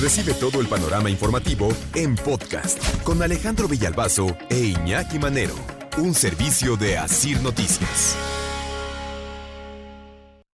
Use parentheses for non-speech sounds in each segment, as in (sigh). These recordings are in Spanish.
Recibe todo el panorama informativo en podcast con Alejandro Villalbazo e Iñaki Manero, un servicio de Asir Noticias.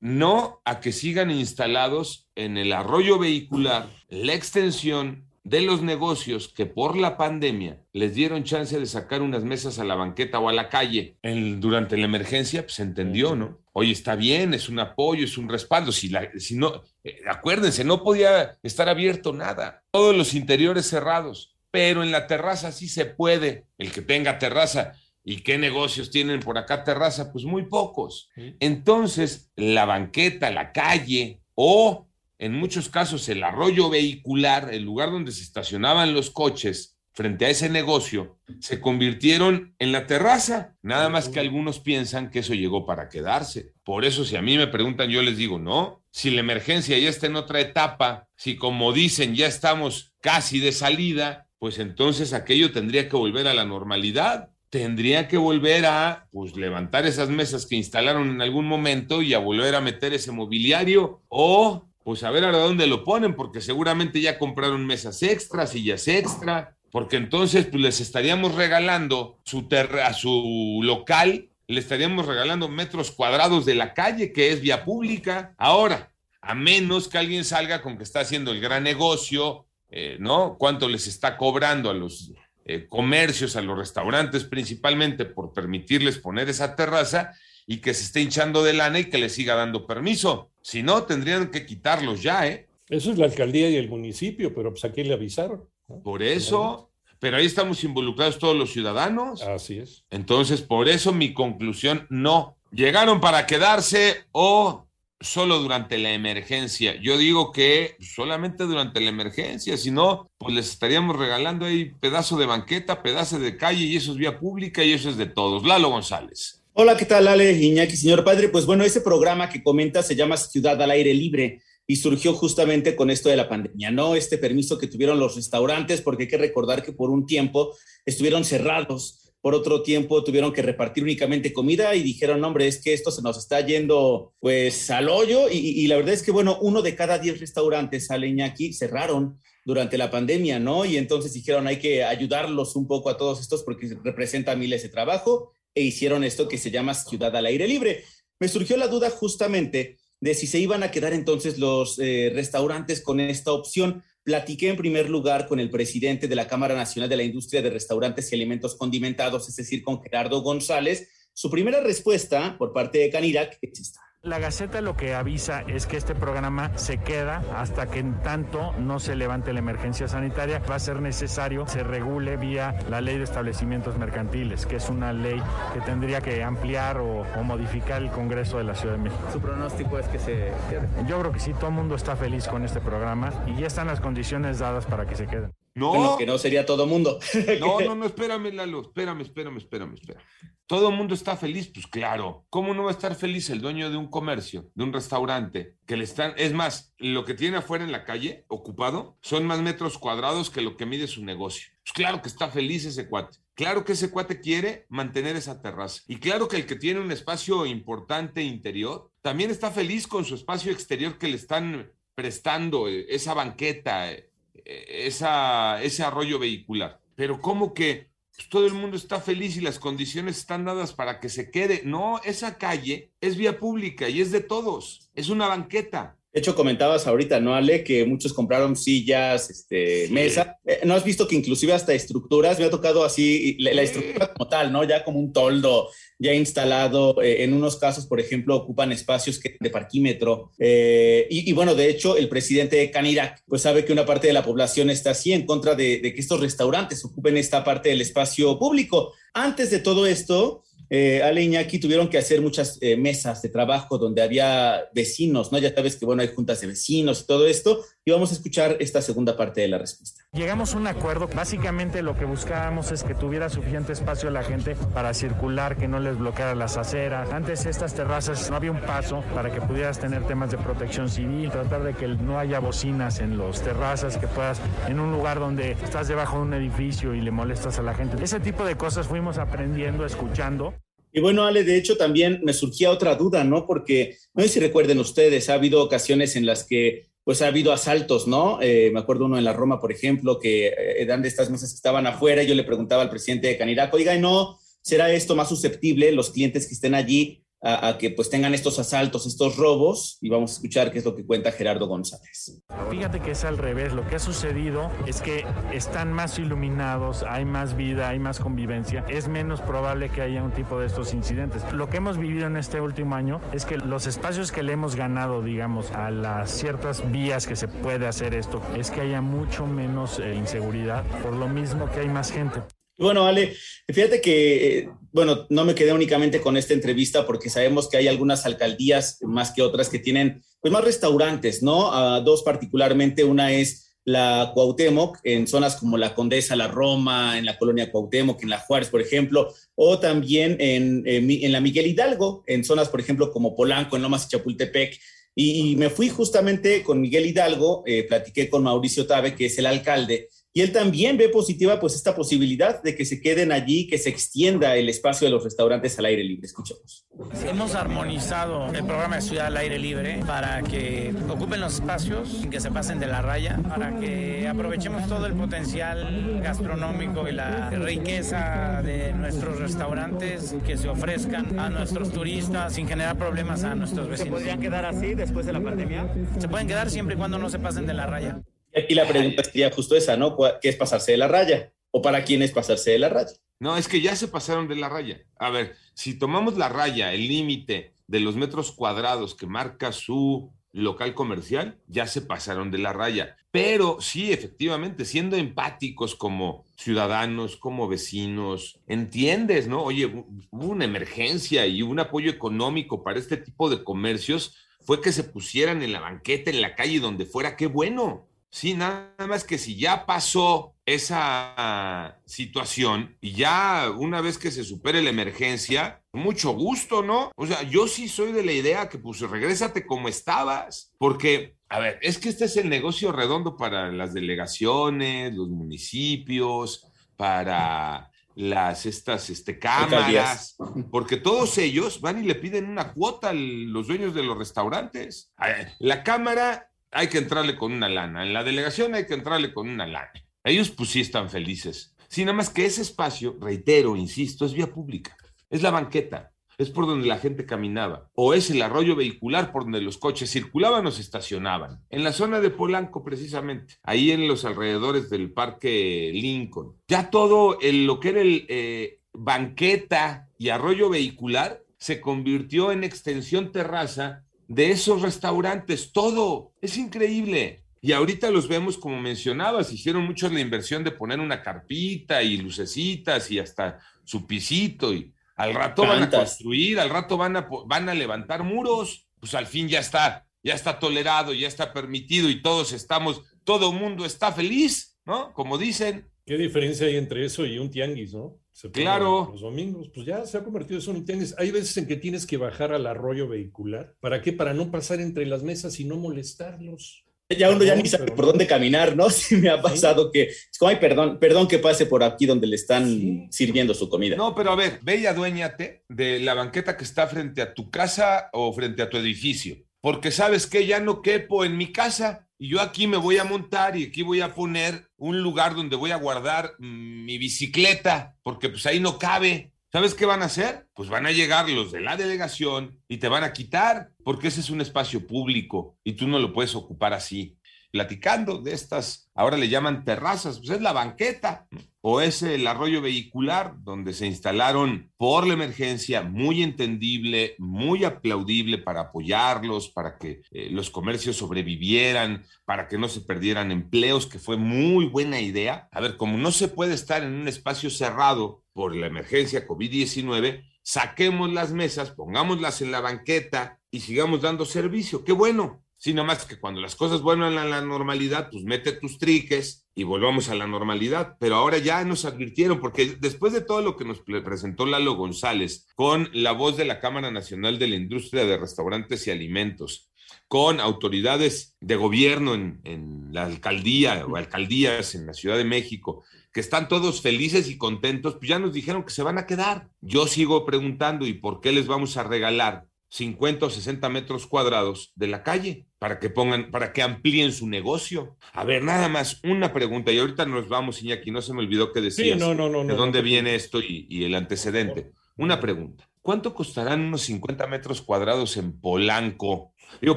No a que sigan instalados en el arroyo vehicular la extensión de los negocios que por la pandemia les dieron chance de sacar unas mesas a la banqueta o a la calle durante la emergencia, pues se entendió, ¿no? Oye, está bien, es un apoyo, es un respaldo. Si, la, si no, eh, acuérdense, no podía estar abierto nada. Todos los interiores cerrados, pero en la terraza sí se puede. El que tenga terraza. ¿Y qué negocios tienen por acá terraza? Pues muy pocos. Entonces, la banqueta, la calle o en muchos casos el arroyo vehicular, el lugar donde se estacionaban los coches frente a ese negocio, se convirtieron en la terraza. Nada más que algunos piensan que eso llegó para quedarse. Por eso si a mí me preguntan, yo les digo, no, si la emergencia ya está en otra etapa, si como dicen ya estamos casi de salida, pues entonces aquello tendría que volver a la normalidad tendría que volver a pues levantar esas mesas que instalaron en algún momento y a volver a meter ese mobiliario o pues a ver a dónde lo ponen, porque seguramente ya compraron mesas extras, sillas extra, porque entonces pues les estaríamos regalando su a su local, le estaríamos regalando metros cuadrados de la calle, que es vía pública. Ahora, a menos que alguien salga con que está haciendo el gran negocio, eh, ¿no? ¿Cuánto les está cobrando a los eh, comercios, a los restaurantes principalmente por permitirles poner esa terraza? y que se esté hinchando de lana y que le siga dando permiso. Si no, tendrían que quitarlos ya, ¿eh? Eso es la alcaldía y el municipio, pero pues aquí le avisaron. Por eso, pero ahí estamos involucrados todos los ciudadanos. Así es. Entonces, por eso mi conclusión, no. ¿Llegaron para quedarse o solo durante la emergencia? Yo digo que solamente durante la emergencia, si no, pues les estaríamos regalando ahí pedazo de banqueta, pedazo de calle y eso es vía pública y eso es de todos. Lalo González. Hola, ¿qué tal, Ale Iñaki, señor padre? Pues bueno, ese programa que comenta se llama Ciudad al Aire Libre y surgió justamente con esto de la pandemia, ¿no? Este permiso que tuvieron los restaurantes, porque hay que recordar que por un tiempo estuvieron cerrados, por otro tiempo tuvieron que repartir únicamente comida y dijeron, hombre, es que esto se nos está yendo pues al hoyo y, la verdad es que, bueno, uno de cada diez restaurantes, Ale Iñaki, cerraron durante la pandemia, ¿no? Y entonces dijeron, hay que ayudarlos un poco a todos estos porque representa miles de trabajo e hicieron esto que se llama Ciudad al Aire Libre. Me surgió la duda justamente de si se iban a quedar entonces los eh, restaurantes con esta opción. Platiqué en primer lugar con el presidente de la Cámara Nacional de la Industria de Restaurantes y Alimentos Condimentados, es decir, con Gerardo González. Su primera respuesta por parte de Canirac es esta. La Gaceta lo que avisa es que este programa se queda hasta que en tanto no se levante la emergencia sanitaria. Va a ser necesario se regule vía la ley de establecimientos mercantiles, que es una ley que tendría que ampliar o, modificar el Congreso de la Ciudad de México. ¿Su pronóstico es que se quede? Yo creo que sí, todo el mundo está feliz con este programa y ya están las condiciones dadas para que se queden. No. que no sería todo mundo. (laughs) no, no, no, espérame, Lalo, espérame, espérame, espérame, espérame. Todo el mundo está feliz, pues claro. ¿Cómo no va a estar feliz el dueño de un comercio, de un restaurante, que le están, es más, lo que tiene afuera en la calle, ocupado, son más metros cuadrados que lo que mide su negocio. Pues claro que está feliz ese cuate. Claro que ese cuate quiere mantener esa terraza. Y claro que el que tiene un espacio importante interior, también está feliz con su espacio exterior que le están prestando, eh, esa banqueta, eh, esa, ese arroyo vehicular. Pero ¿cómo que pues, todo el mundo está feliz y las condiciones están dadas para que se quede? No, esa calle es vía pública y es de todos. Es una banqueta. De hecho, comentabas ahorita, ¿no, Ale? Que muchos compraron sillas, este, mesa. Eh, ¿No has visto que inclusive hasta estructuras, me ha tocado así, la, estructura como tal, ¿no? Ya como un toldo ya instalado. Eh, en unos casos, por ejemplo, ocupan espacios de parquímetro. Eh, y, bueno, de hecho, el presidente de Canirac, pues sabe que una parte de la población está así en contra de, de que estos restaurantes ocupen esta parte del espacio público. Antes de todo esto, eh, Ale Iñaki tuvieron que hacer muchas eh, mesas de trabajo donde había vecinos, ¿no? Ya sabes que, bueno, hay juntas de vecinos y todo esto. Y vamos a escuchar esta segunda parte de la respuesta. Llegamos a un acuerdo. Básicamente lo que buscábamos es que tuviera suficiente espacio la gente para circular, que no les bloqueara las aceras. Antes estas terrazas no había un paso para que pudieras tener temas de protección civil, tratar de que no haya bocinas en las terrazas, que puedas en un lugar donde estás debajo de un edificio y le molestas a la gente. Ese tipo de cosas fuimos aprendiendo, escuchando. Y bueno, Ale, de hecho también me surgía otra duda, ¿no? Porque no sé si recuerden ustedes, ha habido ocasiones en las que pues ha habido asaltos, ¿no? Eh, me acuerdo uno en la Roma, por ejemplo, que eran de estas mesas que estaban afuera. Y yo le preguntaba al presidente de Caniraco, oiga, ¿no será esto más susceptible, los clientes que estén allí, a, que pues tengan estos asaltos, estos robos y vamos a escuchar qué es lo que cuenta Gerardo González. Fíjate que es al revés, lo que ha sucedido es que están más iluminados, hay más vida, hay más convivencia, es menos probable que haya un tipo de estos incidentes. Lo que hemos vivido en este último año es que los espacios que le hemos ganado, digamos, a las ciertas vías que se puede hacer esto, es que haya mucho menos eh, inseguridad, por lo mismo que hay más gente. Bueno, Ale, fíjate que, bueno, no me quedé únicamente con esta entrevista porque sabemos que hay algunas alcaldías más que otras que tienen, pues, más restaurantes, ¿no? Uh, dos particularmente, una es la Cuauhtémoc, en zonas como la Condesa, la Roma, en la colonia Cuauhtémoc, en la Juárez, por ejemplo, o también en, en, la Miguel Hidalgo, en zonas, por ejemplo, como Polanco, en Lomas y Chapultepec. Y, me fui justamente con Miguel Hidalgo, eh, platiqué con Mauricio Tabe, que es el alcalde, y él también ve positiva pues esta posibilidad de que se queden allí, que se extienda el espacio de los restaurantes al aire libre. Escuchemos. Hemos armonizado el programa de Ciudad al Aire Libre para que ocupen los espacios, sin que se pasen de la raya, para que aprovechemos todo el potencial gastronómico y la riqueza de nuestros restaurantes que se ofrezcan a nuestros turistas sin generar problemas a nuestros vecinos. ¿Se podrían quedar así después de la pandemia? Se pueden quedar siempre y cuando no se pasen de la raya. Aquí la pregunta sería justo esa, ¿no? ¿Qué es pasarse de la raya? ¿O para quién es pasarse de la raya? No, es que ya se pasaron de la raya. A ver, si tomamos la raya, el límite de los metros cuadrados que marca su local comercial, ya se pasaron de la raya. Pero sí, efectivamente, siendo empáticos como ciudadanos, como vecinos, entiendes, ¿no? Oye, hubo una emergencia y un apoyo económico para este tipo de comercios, fue que se pusieran en la banqueta, en la calle, donde fuera, qué bueno. Sí, nada más que si ya pasó esa situación y ya una vez que se supere la emergencia, mucho gusto, ¿no? O sea, yo sí soy de la idea que pues regrésate como estabas, porque, a ver, es que este es el negocio redondo para las delegaciones, los municipios, para las estas este, cámaras, porque todos ellos van y le piden una cuota a los dueños de los restaurantes. La cámara hay que entrarle con una lana. En la delegación hay que entrarle con una lana. Ellos pues sí están felices. Sí, más que ese espacio, reitero, insisto, es vía pública. Es la banqueta, es por donde la gente caminaba. O es el arroyo vehicular por donde los coches circulaban o se estacionaban. En la zona de Polanco, precisamente. Ahí en los alrededores del Parque Lincoln. Ya todo lo que era el eh, banqueta y arroyo vehicular se convirtió en extensión terraza de esos restaurantes, todo. Es increíble. Y ahorita los vemos, como mencionabas, hicieron mucho la inversión de poner una carpita y lucecitas y hasta su pisito. Y al rato van a construir, al rato van a, van a levantar muros. Pues al fin ya está, ya está tolerado, ya está permitido y todos estamos, todo el mundo está feliz, ¿no? Como dicen. ¿Qué diferencia hay entre eso y un tianguis, no? Claro. Los domingos, pues ya se ha convertido eso en un tianguis. Hay veces en que tienes que bajar al arroyo vehicular. ¿Para qué? Para no pasar entre las mesas y no molestarlos. Ya uno ya ni sabe por dónde caminar, ¿no? (laughs) Sí me ha pasado que es como, ay, perdón, perdón que pase por aquí donde le están sirviendo su comida. No, pero a ver, ve y aduéñate de la banqueta que está frente a tu casa o frente a tu edificio. Porque sabes que ya no quepo en mi casa y yo aquí me voy a montar y aquí voy a poner un lugar donde voy a guardar mi bicicleta, porque pues ahí no cabe. ¿Sabes qué van a hacer? Pues van a llegar los de la delegación y te van a quitar, porque ese es un espacio público y tú no lo puedes ocupar así platicando de estas, ahora le llaman terrazas, pues es la banqueta o es el arroyo vehicular donde se instalaron por la emergencia, muy entendible, muy aplaudible para apoyarlos, para que eh, los comercios sobrevivieran, para que no se perdieran empleos, que fue muy buena idea. A ver, como no se puede estar en un espacio cerrado por la emergencia COVID-19, saquemos las mesas, pongámoslas en la banqueta y sigamos dando servicio. Qué bueno, sino más que cuando las cosas vuelvan a la normalidad, pues mete tus triques y volvamos a la normalidad. Pero ahora ya nos advirtieron, porque después de todo lo que nos presentó Lalo González, con la voz de la Cámara Nacional de la Industria de Restaurantes y Alimentos, con autoridades de gobierno en, en la alcaldía o alcaldías en la Ciudad de México, que están todos felices y contentos, pues ya nos dijeron que se van a quedar. Yo sigo preguntando, ¿y por qué les vamos a regalar 50 o 60 metros cuadrados de la calle para que pongan, para que amplíen su negocio. A ver, nada más una pregunta y ahorita nos vamos, Iñaki, no se me olvidó que decías Sí, no, no, no, de no, dónde viene esto y, y el antecedente. Una pregunta, ¿cuánto costarán unos 50 metros cuadrados en Polanco? Digo,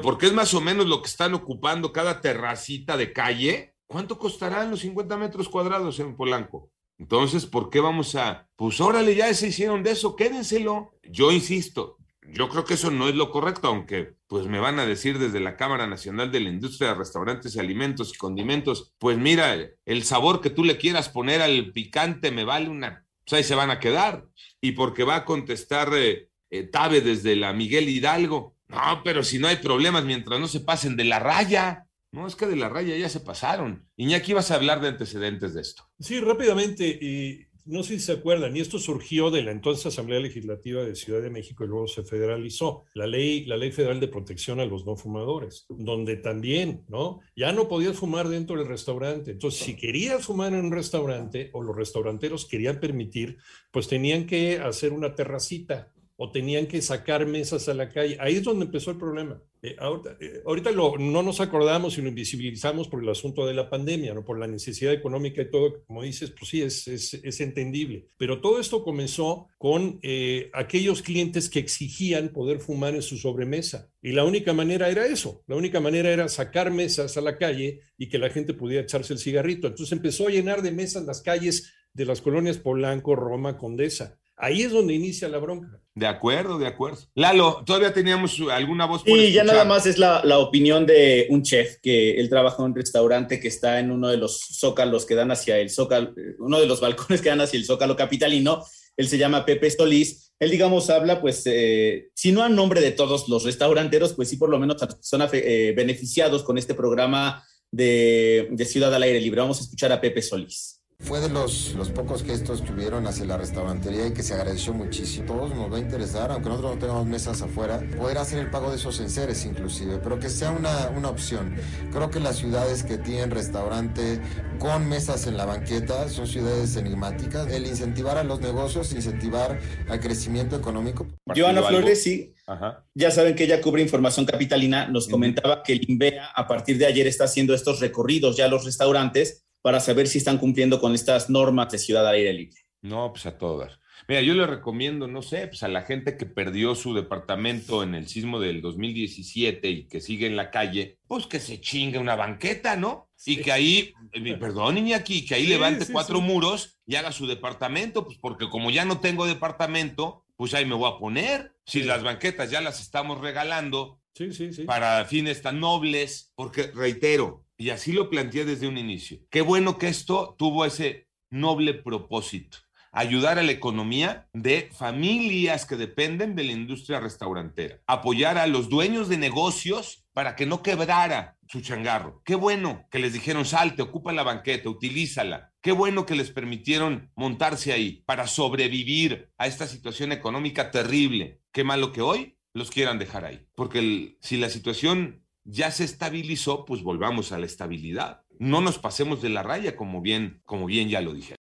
porque es más o menos lo que están ocupando cada terracita de calle. ¿Cuánto costarán los 50 metros cuadrados en Polanco? Entonces, ¿por qué vamos a, pues órale, ya se hicieron de eso, quédenselo? Yo insisto, yo creo que eso no es lo correcto, aunque pues me van a decir desde la Cámara Nacional de la Industria de Restaurantes y Alimentos y Condimentos, pues mira, el sabor que tú le quieras poner al picante me vale una, pues ahí se van a quedar. Y porque va a contestar eh, eh, Tabe desde la Miguel Hidalgo, no, pero si no hay problemas mientras no se pasen de la raya. No, es que de la raya ya se pasaron. Iñaki, vas a hablar de antecedentes de esto. Sí, rápidamente, y no sé si se acuerdan, y esto surgió de la entonces Asamblea Legislativa de Ciudad de México y luego se federalizó, la ley, la ley federal de protección a los no fumadores, donde también, ¿no? Ya no podías fumar dentro del restaurante. Entonces, si querías fumar en un restaurante o los restauranteros querían permitir, pues tenían que hacer una terracita o tenían que sacar mesas a la calle. Ahí es donde empezó el problema. Eh, ahorita eh, ahorita lo, no nos acordamos y lo invisibilizamos por el asunto de la pandemia, ¿no? por la necesidad económica y todo, como dices, pues sí, es, es, es entendible. Pero todo esto comenzó con eh, aquellos clientes que exigían poder fumar en su sobremesa. Y la única manera era eso, la única manera era sacar mesas a la calle y que la gente pudiera echarse el cigarrito. Entonces empezó a llenar de mesas las calles de las colonias Polanco, Roma, Condesa. Ahí es donde inicia la bronca. De acuerdo, de acuerdo. Lalo, todavía teníamos alguna voz por Y ya nada más es la, la opinión de un chef que él trabaja en un restaurante que está en uno de los zócalos que dan hacia el zócalo, uno de los balcones que dan hacia el zócalo capitalino. Él se llama Pepe Solís. Él, digamos, habla, pues, eh, si no a nombre de todos los restauranteros, pues sí, por lo menos son eh, beneficiados con este programa de, de Ciudad al Aire Libre. Vamos a escuchar a Pepe Solís. Fue de los, los pocos gestos que hubieron hacia la restaurantería y que se agradeció muchísimo. Todos nos va a interesar, aunque nosotros no tengamos mesas afuera, poder hacer el pago de esos enseres inclusive, pero que sea una, una opción. Creo que las ciudades que tienen restaurante con mesas en la banqueta son ciudades enigmáticas. El incentivar a los negocios, incentivar al crecimiento económico. Joana? Flores, sí. Ajá. Ya saben que ella cubre información capitalina. Nos comentaba que el INVEA a partir de ayer está haciendo estos recorridos ya a los restaurantes para saber si están cumpliendo con estas normas de ciudad al aire libre. No, pues a todas. Mira, yo le recomiendo, no sé, pues a la gente que perdió su departamento en el sismo del 2017 y que sigue en la calle, pues que se chingue una banqueta, ¿no? Y que ahí, eh, perdón, Iñaki, que ahí Sí, levante sí, cuatro sí. muros y haga su departamento, pues porque como ya no tengo departamento, pues ahí me voy a poner. Si Sí. las banquetas ya las estamos regalando Sí, sí, sí. para fines tan nobles, porque reitero, y así lo planteé desde un inicio, qué bueno que esto tuvo ese noble propósito, ayudar a la economía de familias que dependen de la industria restaurantera, apoyar a los dueños de negocios para que no quebrara su changarro. Qué bueno que les dijeron, salte, ocupa la banqueta, utilízala. Qué bueno que les permitieron montarse ahí para sobrevivir a esta situación económica terrible. Qué malo que hoy los quieran dejar ahí. Porque el- si la situación ya se estabilizó, pues volvamos a la estabilidad. No nos pasemos de la raya, como bien, como bien ya lo dije.